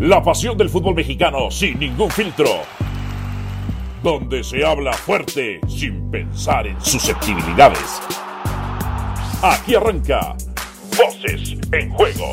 La pasión del fútbol mexicano sin ningún filtro. Donde se habla fuerte sin pensar en susceptibilidades. Aquí arranca Voces en Juego.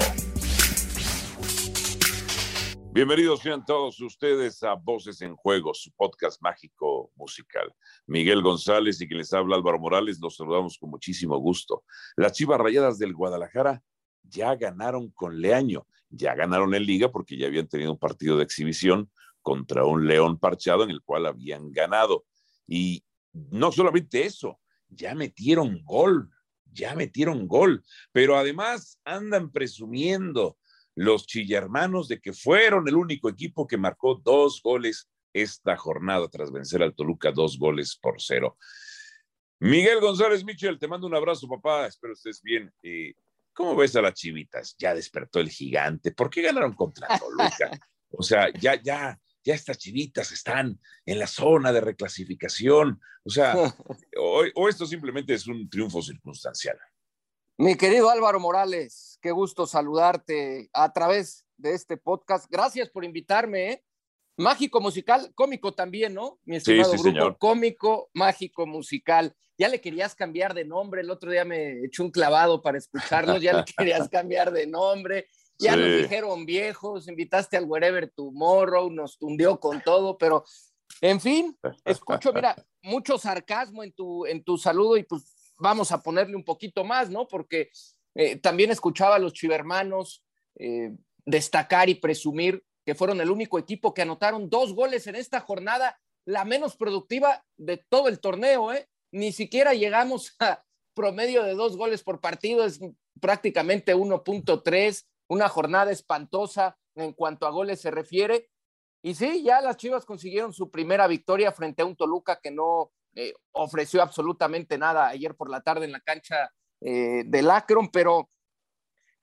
Bienvenidos sean todos ustedes a Voces en Juego, su podcast mágico musical. Miguel González y que les habla Álvaro Morales, los saludamos con muchísimo gusto. Las Chivas Rayadas del Guadalajara ya ganaron con Leaño, ya ganaron en liga porque ya habían tenido un partido de exhibición contra un León parchado en el cual habían ganado. Y no solamente eso, ya metieron gol, ya metieron gol, pero además andan presumiendo los chillermanos de que fueron el único equipo que marcó dos goles esta jornada tras vencer al Toluca dos goles por cero. Miguel González Michel, te mando un abrazo, papá. Espero estés bien. Eh, ¿Cómo ves a las chivitas? Ya despertó el gigante. ¿Por qué ganaron contra Toluca? O sea, ya, ya, ya estas chivitas están en la zona de reclasificación. O sea, o, esto simplemente es un triunfo circunstancial. Mi querido Álvaro Morales, qué gusto saludarte a través de este podcast. Gracias por invitarme. ¿eh? Mágico musical, cómico también, ¿no? Mi estimado sí, sí, grupo, señor. cómico, mágico musical. Ya le querías cambiar de nombre, el otro día me echó un clavado para escucharlos, ya le querías cambiar de nombre, ya sí. nos dijeron viejos, invitaste al Wherever Tomorrow, nos tundió con todo, pero en fin, escucho, mira, mucho sarcasmo en tu, en tu saludo y pues vamos a ponerle un poquito más, ¿no? Porque eh, también escuchaba a los chivermanos eh, destacar y presumir que fueron el único equipo que anotaron dos goles en esta jornada, la menos productiva de todo el torneo, ¿eh? Ni siquiera llegamos a promedio de dos goles por partido, es prácticamente 1.3, una jornada espantosa en cuanto a goles se refiere. Y sí, ya las Chivas consiguieron su primera victoria frente a un Toluca que no eh, ofreció absolutamente nada ayer por la tarde en la cancha eh, del Akron, pero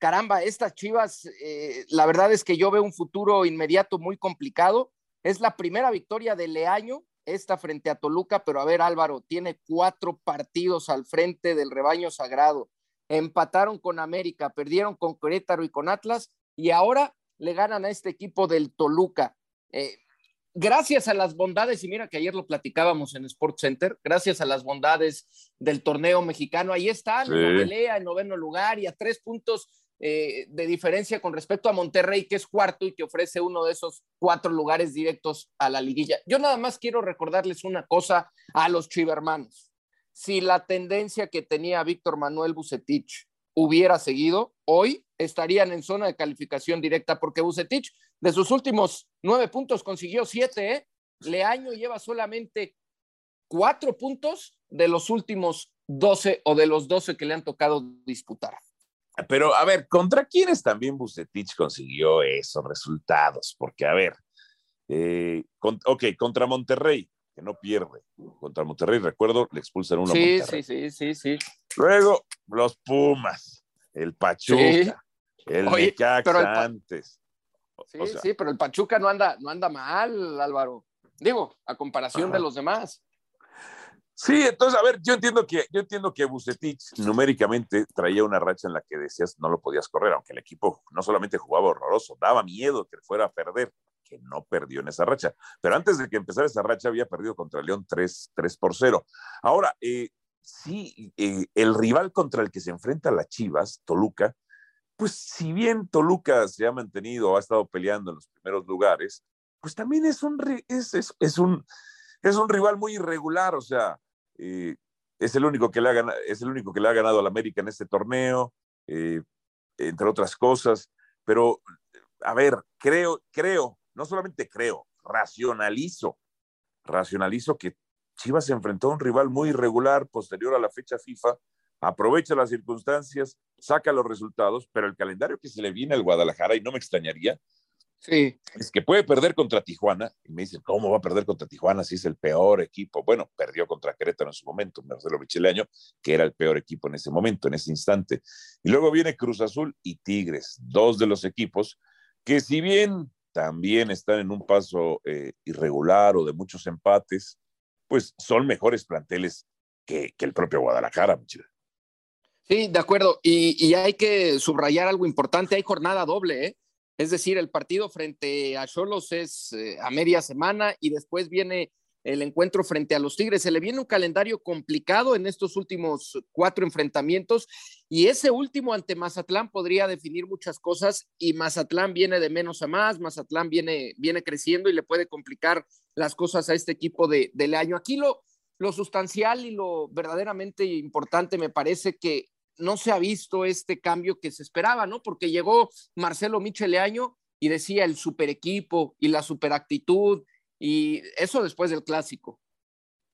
caramba, estas Chivas, eh, la verdad es que yo veo un futuro inmediato muy complicado. Es la primera victoria de Leaño, esta frente a Toluca, pero a ver Álvaro, tiene cuatro partidos al frente del rebaño sagrado. Empataron con América, perdieron con Querétaro y con Atlas y ahora le ganan a este equipo del Toluca. Eh, gracias a las bondades, y mira que ayer lo platicábamos en Sport Center, gracias a las bondades del torneo mexicano, ahí sí. en la pelea, en noveno lugar y a tres puntos eh, de diferencia con respecto a Monterrey, que es cuarto y que ofrece uno de esos cuatro lugares directos a la liguilla. Yo nada más quiero recordarles una cosa a los chivermanos. Si la tendencia que tenía Víctor Manuel Bucetich hubiera seguido, hoy estarían en zona de calificación directa, porque Bucetich de sus últimos nueve puntos consiguió siete, ¿eh? Leaño lleva solamente cuatro puntos de los últimos doce o de los doce que le han tocado disputar. Pero, a ver, ¿contra quiénes también Bucetich consiguió esos resultados? Porque, a ver, eh, con, ok, contra Monterrey, que no pierde. Contra Monterrey, recuerdo, le expulsan uno sí, a Monterrey. Sí, sí, sí, sí. Luego, los Pumas, el Pachuca, sí. el Oye, Necaxa el, antes. Sí, o sea, sí, pero el Pachuca no anda, no anda mal, Álvaro. Digo, a comparación ajá. de los demás. Sí, entonces, a ver, yo entiendo que, yo entiendo que Bucetich numéricamente traía una racha en la que decías no lo podías correr, aunque el equipo no solamente jugaba horroroso, daba miedo que fuera a perder, que no perdió en esa racha. Pero antes de que empezara esa racha había perdido contra León 3, 3 por 0. Ahora, eh, sí, eh, el rival contra el que se enfrenta la Chivas, Toluca, pues si bien Toluca se ha mantenido, ha estado peleando en los primeros lugares, pues también es un, es, es, es un, es un rival muy irregular, o sea, eh, es, el único que le ha ganado, es el único que le ha ganado al América en este torneo, eh, entre otras cosas, pero a ver, creo, creo, no solamente creo, racionalizo, racionalizo que Chivas se enfrentó a un rival muy irregular posterior a la fecha FIFA, aprovecha las circunstancias, saca los resultados, pero el calendario que se le viene al Guadalajara, y no me extrañaría, Sí. Es que puede perder contra Tijuana. Y me dicen, ¿cómo va a perder contra Tijuana si es el peor equipo? Bueno, perdió contra Querétaro en su momento, Marcelo Micheleaño, que era el peor equipo en ese momento, en ese instante. Y luego viene Cruz Azul y Tigres, dos de los equipos que si bien también están en un paso eh, irregular o de muchos empates, pues son mejores planteles que, que el propio Guadalajara. Sí, de acuerdo. Y, y hay que subrayar algo importante. Hay jornada doble, ¿eh? Es decir, el partido frente a Cholos es eh, a media semana y después viene el encuentro frente a los Tigres. Se le viene un calendario complicado en estos últimos cuatro enfrentamientos y ese último ante Mazatlán podría definir muchas cosas y Mazatlán viene de menos a más, Mazatlán viene, viene creciendo y le puede complicar las cosas a este equipo de, del año. Aquí lo, lo sustancial y lo verdaderamente importante me parece que no se ha visto este cambio que se esperaba, ¿no? Porque llegó Marcelo Micheleaño y decía el super equipo y la super actitud y eso después del clásico.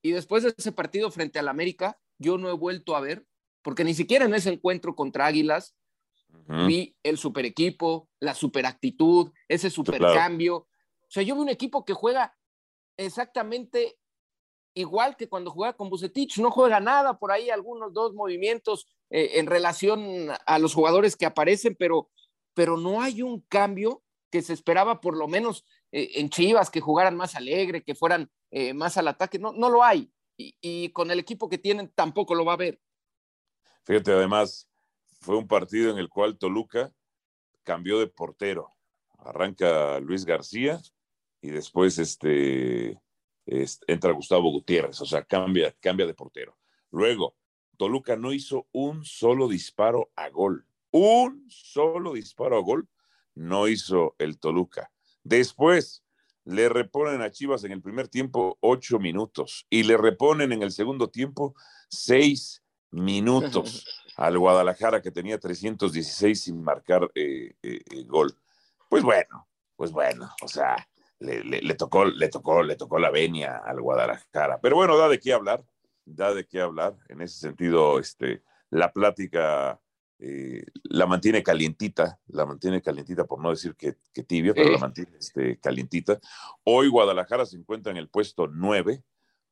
Y después de ese partido frente al América, yo no he vuelto a ver, porque ni siquiera en ese encuentro contra Águilas vi el super equipo, la super actitud, ese super cambio. O sea, yo vi un equipo que juega exactamente igual que cuando juega con Bucetich, no juega nada, por ahí algunos dos movimientos eh, en relación a los jugadores que aparecen, pero, pero no hay un cambio que se esperaba por lo menos eh, en Chivas, que jugaran más alegre, que fueran eh, más al ataque, no, no lo hay. Y, con el equipo que tienen tampoco lo va a ver. Fíjate, además, fue un partido en el cual Toluca cambió de portero. Arranca Luis García y después este, entra Gustavo Gutiérrez, o sea, cambia, cambia de portero. Luego, Toluca no hizo un solo disparo a gol. Un solo disparo a gol no hizo el Toluca. Después le reponen a Chivas en el primer tiempo ocho minutos y le reponen en el segundo tiempo seis minutos al Guadalajara que tenía 316 sin marcar eh, eh, gol. Pues bueno, pues bueno, o sea, le, tocó, le tocó, le tocó la venia al Guadalajara. Pero bueno, da de qué hablar, da de qué hablar. En ese sentido, este, la plática eh, la mantiene calientita, la mantiene calientita, por no decir que, tibia, pero la mantiene este, calientita. Hoy Guadalajara se encuentra en el puesto 9,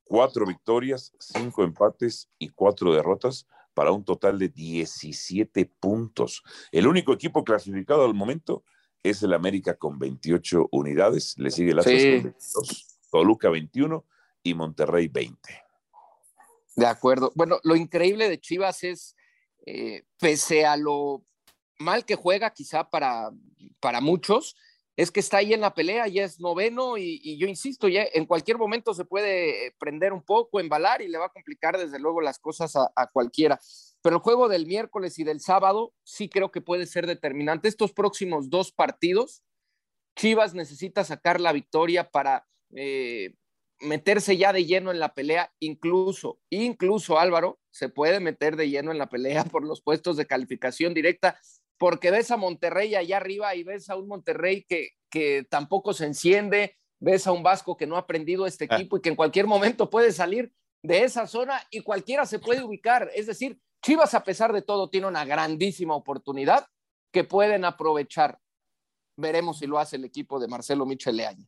cuatro victorias, cinco empates y cuatro derrotas para un total de 17 puntos. El único equipo clasificado al momento es el América con 28 unidades, le sigue el Atlas con 22, Toluca 21 y Monterrey 20. De acuerdo. Bueno, lo increíble de Chivas es eh, pese a lo mal que juega quizá para, para muchos, es que está ahí en la pelea, ya es noveno y, yo insisto, ya en cualquier momento se puede prender un poco, embalar y le va a complicar desde luego las cosas a, a, cualquiera. Pero el juego del miércoles y del sábado sí creo que puede ser determinante. Estos próximos dos partidos, Chivas necesita sacar la victoria para eh, meterse ya de lleno en la pelea, incluso, incluso Álvaro se puede meter de lleno en la pelea por los puestos de calificación directa, porque ves a Monterrey allá arriba y ves a un Monterrey que, que tampoco se enciende, ves a un Vasco que no ha aprendido este ah. equipo y que en cualquier momento puede salir de esa zona y cualquiera se puede ubicar. Es decir, Chivas a pesar de todo tiene una grandísima oportunidad que pueden aprovechar. Veremos si lo hace el equipo de Marcelo Micheleaño.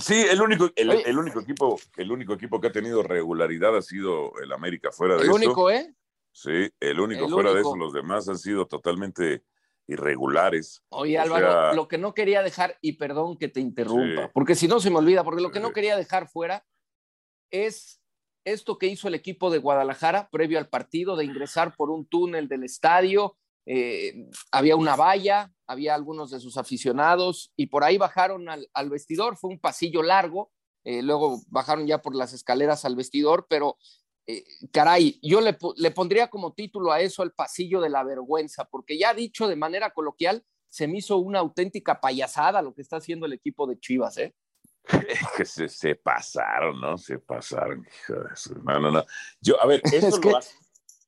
Sí, el único, el, único equipo, el único equipo que ha tenido regularidad ha sido el América fuera de eso. El único, ¿eh? Sí, el único fuera de eso. Los demás han sido totalmente irregulares. Oye, Álvaro, lo que no quería dejar, y perdón que te interrumpa, porque si no se me olvida, porque lo que no quería dejar fuera es esto que hizo el equipo de Guadalajara previo al partido de ingresar por un túnel del estadio. Eh, había una valla, había algunos de sus aficionados y por ahí bajaron al, vestidor, fue un pasillo largo, eh, luego bajaron ya por las escaleras al vestidor, pero eh, caray, yo le, pondría como título a eso el pasillo de la vergüenza, porque ya dicho de manera coloquial, se me hizo una auténtica payasada lo que está haciendo el equipo de Chivas, ¿eh? que se, pasaron, ¿no? Se pasaron. No, no, no. Yo, a ver, eso lo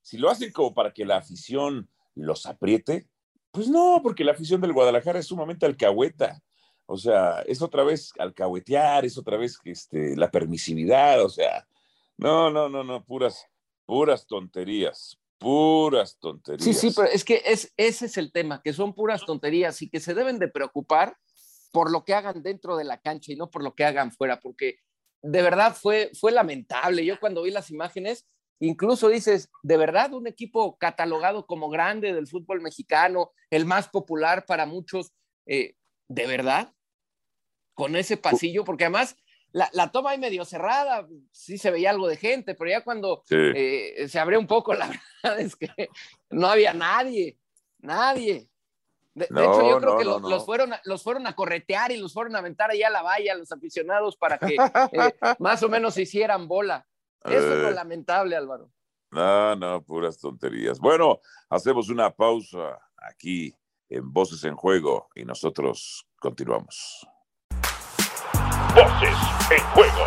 si lo hacen como para que la afición los apriete, pues no, porque la afición del Guadalajara es sumamente alcahueta. O sea, es otra vez alcahuetear, es otra vez este, la permisividad, o sea, no, no, no, no, puras, puras tonterías, puras tonterías. Sí, sí, pero es que es, ese es el tema, que son puras tonterías y que se deben de preocupar por lo que hagan dentro de la cancha y no por lo que hagan fuera, porque de verdad fue, fue lamentable. Yo cuando vi las imágenes Incluso dices, de verdad, un equipo catalogado como grande del fútbol mexicano, el más popular para muchos, eh, ¿de verdad? Con ese pasillo, porque además la, toma ahí medio cerrada, sí se veía algo de gente, pero ya cuando eh, se abrió un poco, la verdad es que no había nadie, nadie. De, hecho, yo creo que los, fueron, los fueron a corretear y los fueron a aventar allá a la valla, los aficionados, para que eh, más o menos se hicieran bola. Eso es lo eh. lamentable, Álvaro. No, no, puras tonterías. Bueno, hacemos una pausa aquí en Voces en Juego y nosotros continuamos. Voces en Juego.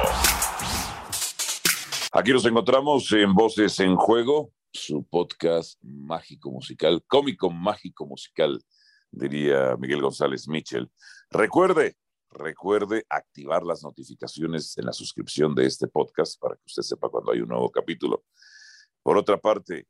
Aquí nos encontramos en Voces en Juego, su podcast mágico musical, cómico mágico musical, diría Miguel González Mitchell. Recuerde, recuerde activar las notificaciones en la suscripción de este podcast para que usted sepa cuando hay un nuevo capítulo. Por otra parte,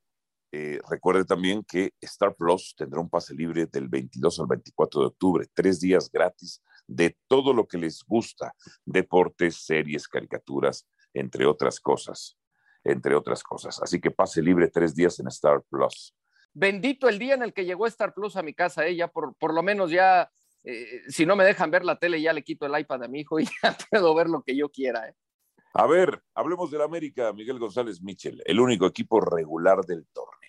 eh, recuerde también que Star Plus tendrá un pase libre del 22 al 24 de octubre, tres días gratis de todo lo que les gusta, deportes, series, caricaturas, entre otras cosas, entre otras cosas. Así que pase libre tres días en Star Plus. Bendito el día en el que llegó Star Plus a mi casa, ella ¿eh? por, por lo menos ya, eh, si no me dejan ver la tele, ya le quito el iPad a mi hijo y ya puedo ver lo que yo quiera. ¿eh? A ver, hablemos del América, Miguel González Michel, el único equipo regular del torneo.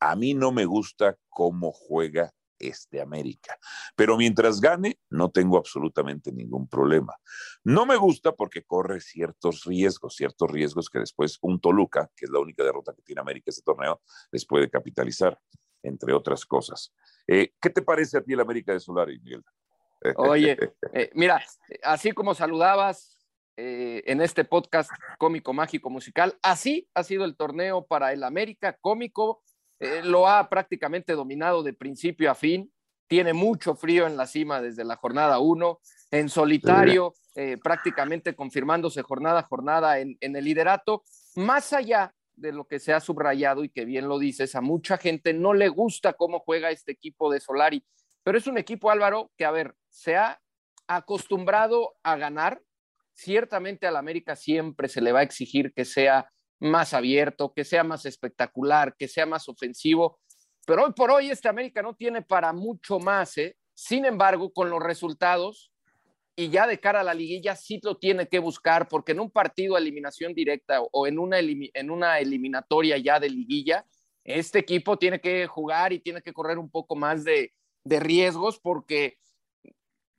A mí no me gusta cómo juega este América. Pero mientras gane, no tengo absolutamente ningún problema. No me gusta porque corre ciertos riesgos, ciertos riesgos que después un Toluca, que es la única derrota que tiene América este torneo, les puede capitalizar, entre otras cosas. Eh, ¿Qué te parece a ti el América de Solari, Miguel? Oye, eh, mira, así como saludabas eh, en este podcast cómico, mágico, musical, así ha sido el torneo para el América cómico eh, lo ha prácticamente dominado de principio a fin, tiene mucho frío en la cima desde la jornada 1, en solitario, eh, prácticamente confirmándose jornada a jornada en, en el liderato, más allá de lo que se ha subrayado y que bien lo dices, a mucha gente no le gusta cómo juega este equipo de Solari, pero es un equipo, Álvaro, que, a ver, se ha acostumbrado a ganar. Ciertamente al América siempre se le va a exigir que sea más abierto, que sea más espectacular, que sea más ofensivo. Pero hoy por hoy este América no tiene para mucho más. ¿eh? Sin embargo, con los resultados y ya de cara a la liguilla sí lo tiene que buscar porque en un partido de eliminación directa o en una, en una eliminatoria ya de liguilla, este equipo tiene que jugar y tiene que correr un poco más de, de riesgos porque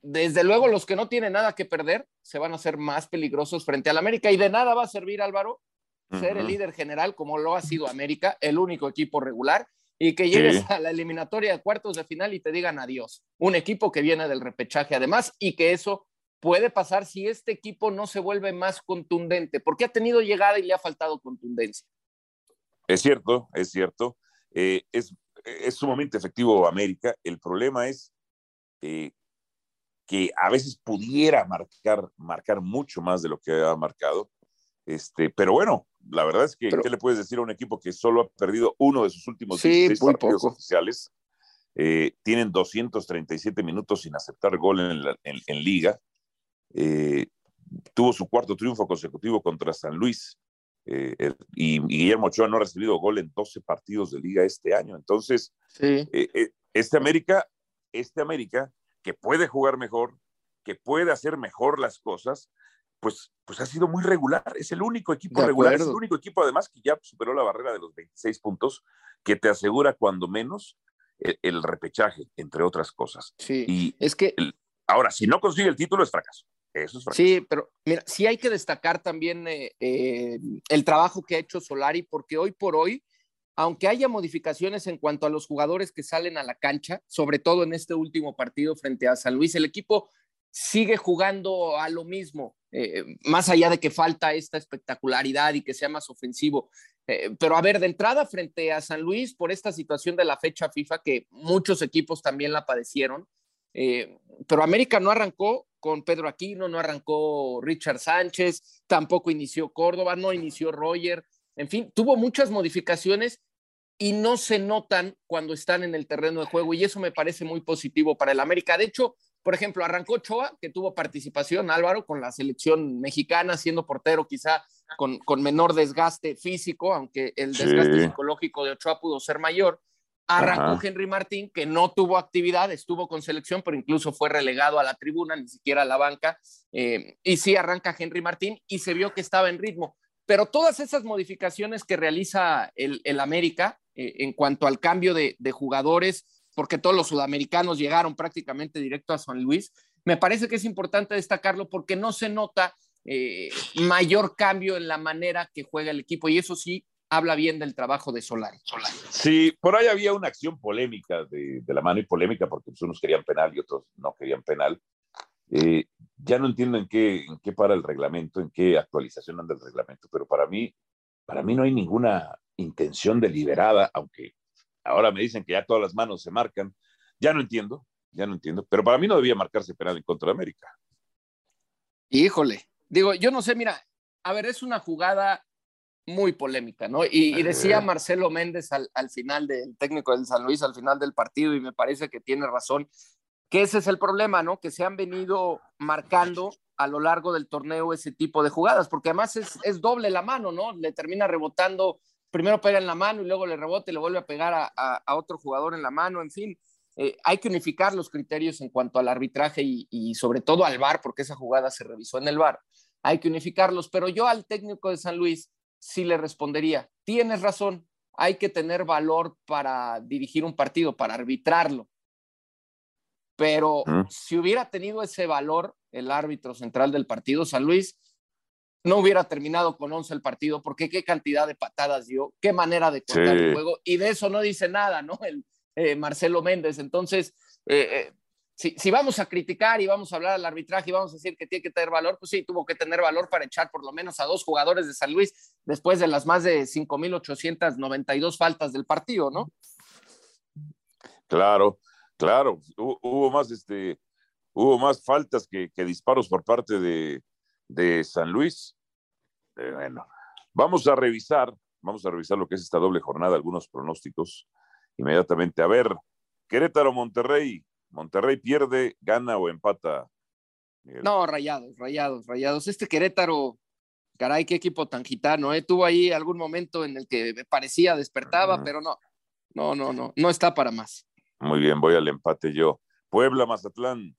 desde luego los que no tienen nada que perder se van a ser más peligrosos frente al América y de nada va a servir Álvaro ser el líder general como lo ha sido América, el único equipo regular, y que llegues a la eliminatoria de cuartos de final y te digan adiós. Un equipo que viene del repechaje además y que eso puede pasar si este equipo no se vuelve más contundente, porque ha tenido llegada y le ha faltado contundencia. Es cierto, es cierto. Eh, es, es, sumamente efectivo América. El problema es eh, que a veces pudiera marcar, marcar mucho más de lo que ha marcado. Este, pero bueno, la verdad es que, ¿qué le puedes decir a un equipo que solo ha perdido uno de sus últimos sí, partidos oficiales? Eh, tienen 237 minutos sin aceptar gol en, liga. Eh, tuvo su cuarto triunfo consecutivo contra San Luis. Eh, y, Guillermo Ochoa no ha recibido gol en 12 partidos de liga este año. Entonces, este América, este América, que puede jugar mejor, que puede hacer mejor las cosas, pues, pues ha sido muy regular. Es el único equipo regular, es el único equipo además que ya superó la barrera de los 26 puntos, que te asegura cuando menos el, repechaje, entre otras cosas. Sí, y es que... ahora, si no consigue el título es fracaso. Es. Sí, pero mira, sí hay que destacar también eh, eh, el trabajo que ha hecho Solari, porque hoy por hoy, aunque haya modificaciones en cuanto a los jugadores que salen a la cancha, sobre todo en este último partido frente a San Luis, el equipo sigue jugando a lo mismo, eh, más allá de que falta esta espectacularidad y que sea más ofensivo. Pero a ver, de entrada frente a San Luis, por esta situación de la fecha FIFA, que muchos equipos también la padecieron, eh, pero América no arrancó con Pedro Aquino, no arrancó Richard Sánchez, tampoco inició Córdoba, no inició Roger, en fin, tuvo muchas modificaciones y no se notan cuando están en el terreno de juego y eso me parece muy positivo para el América. De hecho, por ejemplo, arrancó Choa, que tuvo participación, Álvaro, con la selección mexicana, siendo portero quizá con, con menor desgaste físico, aunque el desgaste psicológico de Ochoa pudo ser mayor. Arrancó Henry Martín, que no tuvo actividad, estuvo con selección, pero incluso fue relegado a la tribuna, ni siquiera a la banca. Eh, y sí arranca Henry Martín y se vio que estaba en ritmo. Pero todas esas modificaciones que realiza el, el América eh, en cuanto al cambio de, de jugadores, porque todos los sudamericanos llegaron prácticamente directo a San Luis. Me parece que es importante destacarlo porque no se nota eh, mayor cambio en la manera que juega el equipo y eso sí habla bien del trabajo de Solari. Sí, por ahí había una acción polémica de, la mano y polémica porque pues, unos querían penal y otros no querían penal. Eh, ya no entiendo en qué, en qué para el reglamento, en qué actualización anda el reglamento, pero para mí, para mí no hay ninguna intención deliberada, aunque ahora me dicen que ya todas las manos se marcan. Ya no entiendo, ya no entiendo, pero para mí no debía marcarse penal en contra de América. Híjole, digo, yo no sé, mira, a ver, es una jugada muy polémica, ¿no? Y, decía Marcelo Méndez al, final del técnico del San Luis, al final del partido, y me parece que tiene razón, que ese es el problema, ¿no? Que se han venido marcando a lo largo del torneo ese tipo de jugadas, porque además es, doble la mano, ¿no? Le termina rebotando, primero pega en la mano y luego le rebota y le vuelve a pegar a, otro jugador en la mano, en fin. Eh, hay que unificar los criterios en cuanto al arbitraje y, y, sobre todo al VAR, porque esa jugada se revisó en el VAR. Hay que unificarlos, pero yo al técnico de San Luis sí le respondería, tienes razón, hay que tener valor para dirigir un partido, para arbitrarlo. Pero si hubiera tenido ese valor el árbitro central del partido, San Luis, no hubiera terminado con 11 el partido, porque qué cantidad de patadas dio, qué manera de cortar el juego, y de eso no dice nada, ¿no? El eh, Marcelo Méndez. Entonces, eh, eh, si, vamos a criticar y vamos a hablar al arbitraje y vamos a decir que tiene que tener valor, pues sí, tuvo que tener valor para echar por lo menos a dos jugadores de San Luis después de las más de 5.892 faltas del partido, ¿no? Claro, claro, hubo, más, este, hubo más faltas que, disparos por parte de, San Luis. Eh, bueno, vamos a revisar, vamos a revisar lo que es esta doble jornada, algunos pronósticos inmediatamente. A ver, Querétaro, Monterrey, Monterrey pierde, gana o empata. No, rayados, rayados, rayados. Este Querétaro, caray, qué equipo tan gitano, ¿eh? Tuvo ahí algún momento en el que me parecía despertaba, pero no, no, no, no, no está para más. Muy bien, voy al empate yo. Puebla, Mazatlán.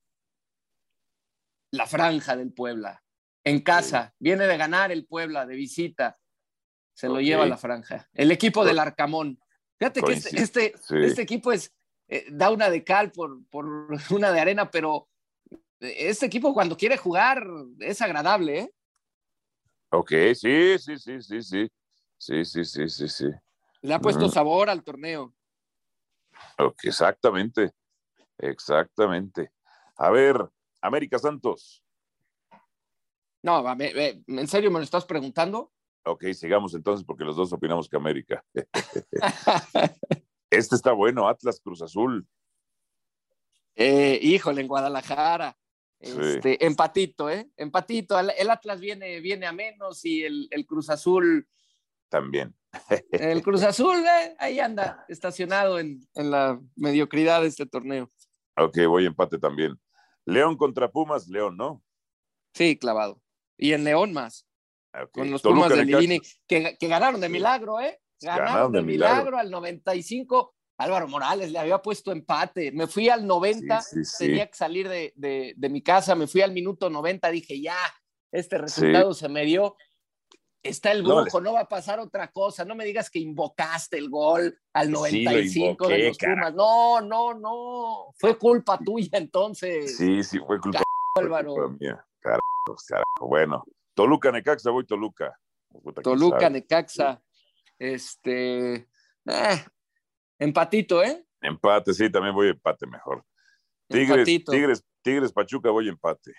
La franja del Puebla, en casa, viene de ganar el Puebla de visita, se lo lleva la franja. El equipo del Arcamón. Fíjate que este, este, este equipo es, eh, da una de cal por, por una de arena, pero este equipo cuando quiere jugar es agradable, ¿eh? Ok, sí, sí, sí, sí, sí. Sí, sí, sí, sí, sí. Le ha puesto sabor al torneo. Ok, exactamente. Exactamente. A ver, América Santos. No, ¿en serio me lo estás preguntando? Ok, sigamos entonces porque los dos opinamos que América. Este está bueno, Atlas Cruz Azul. Eh, híjole, en Guadalajara. Este, Empatito, ¿eh? Empatito. El, Atlas viene, viene a menos y el, Cruz Azul. También. El Cruz Azul, ¿eh? ahí anda, estacionado en, la mediocridad de este torneo. Ok, voy empate también. León contra Pumas, León, ¿no? Sí, clavado. Y en León más. Con los Pumas de Livini, que, que, ganaron de milagro, ¿eh? Ganaron, de, milagro. al 95. Álvaro Morales le había puesto empate. Me fui al 90, tenía que salir de, mi casa, me fui al minuto 90, dije, ya, este resultado se me dio. Está el brujo, no, va a pasar otra cosa. No me digas que invocaste el gol al 95 de los Pumas. No, no, no. Fue culpa tuya entonces. Sí, sí, fue culpa, Álvaro. mía. Bueno, Toluca, Necaxa, voy Toluca. Toluca, Necaxa. Este, eh, empatito, ¿eh? Empate, sí, también voy empate mejor. Tigres, Tigres, Tigres, Pachuca, voy empate.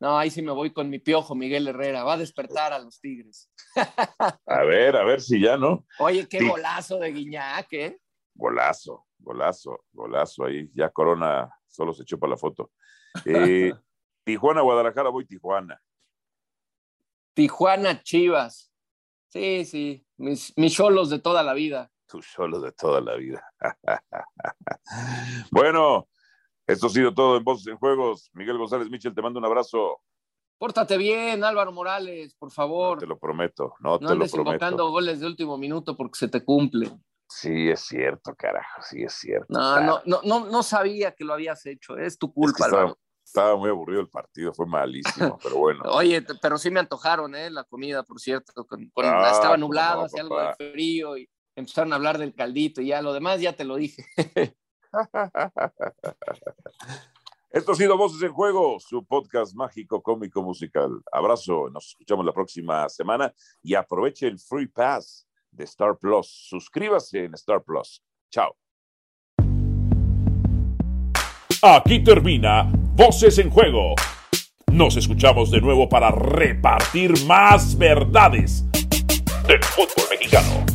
No, ahí sí me voy con mi piojo, Miguel Herrera. Va a despertar a los Tigres. a ver, a ver si ya, ¿no? Oye, qué golazo de Guiñac, ¿eh? Golazo, golazo, golazo ahí. Ya Corona solo se echó para la foto. Eh, Tijuana, Guadalajara, voy Tijuana. Tijuana, Chivas. Sí, sí, mis, mis cholos de toda la vida. Tus cholos de toda la vida. bueno, esto ha sido todo en Voces en Juegos. Miguel González Michel, te mando un abrazo. Pórtate bien, Álvaro Morales, por favor. te lo prometo, no, te lo prometo. invocando goles de último minuto porque se te cumple. Sí, es cierto, carajo, sí es cierto. No, no, no, no, no sabía que lo habías hecho, es tu culpa, Álvaro. Estaba muy aburrido el partido, fue malísimo, pero bueno. Oye, pero sí me antojaron, ¿eh? La comida, por cierto. Ah, estaba nublado, hacía algo de frío y empezaron a hablar del caldito y ya lo demás ya te lo dije. Esto ha sido Voces en Juego, su podcast mágico, cómico, musical. Abrazo, nos escuchamos la próxima semana y aproveche el Free Pass de Star Plus. Suscríbase en Star Plus. Chao. Aquí termina Voces en Juego. Nos escuchamos de nuevo para repartir más verdades del fútbol mexicano.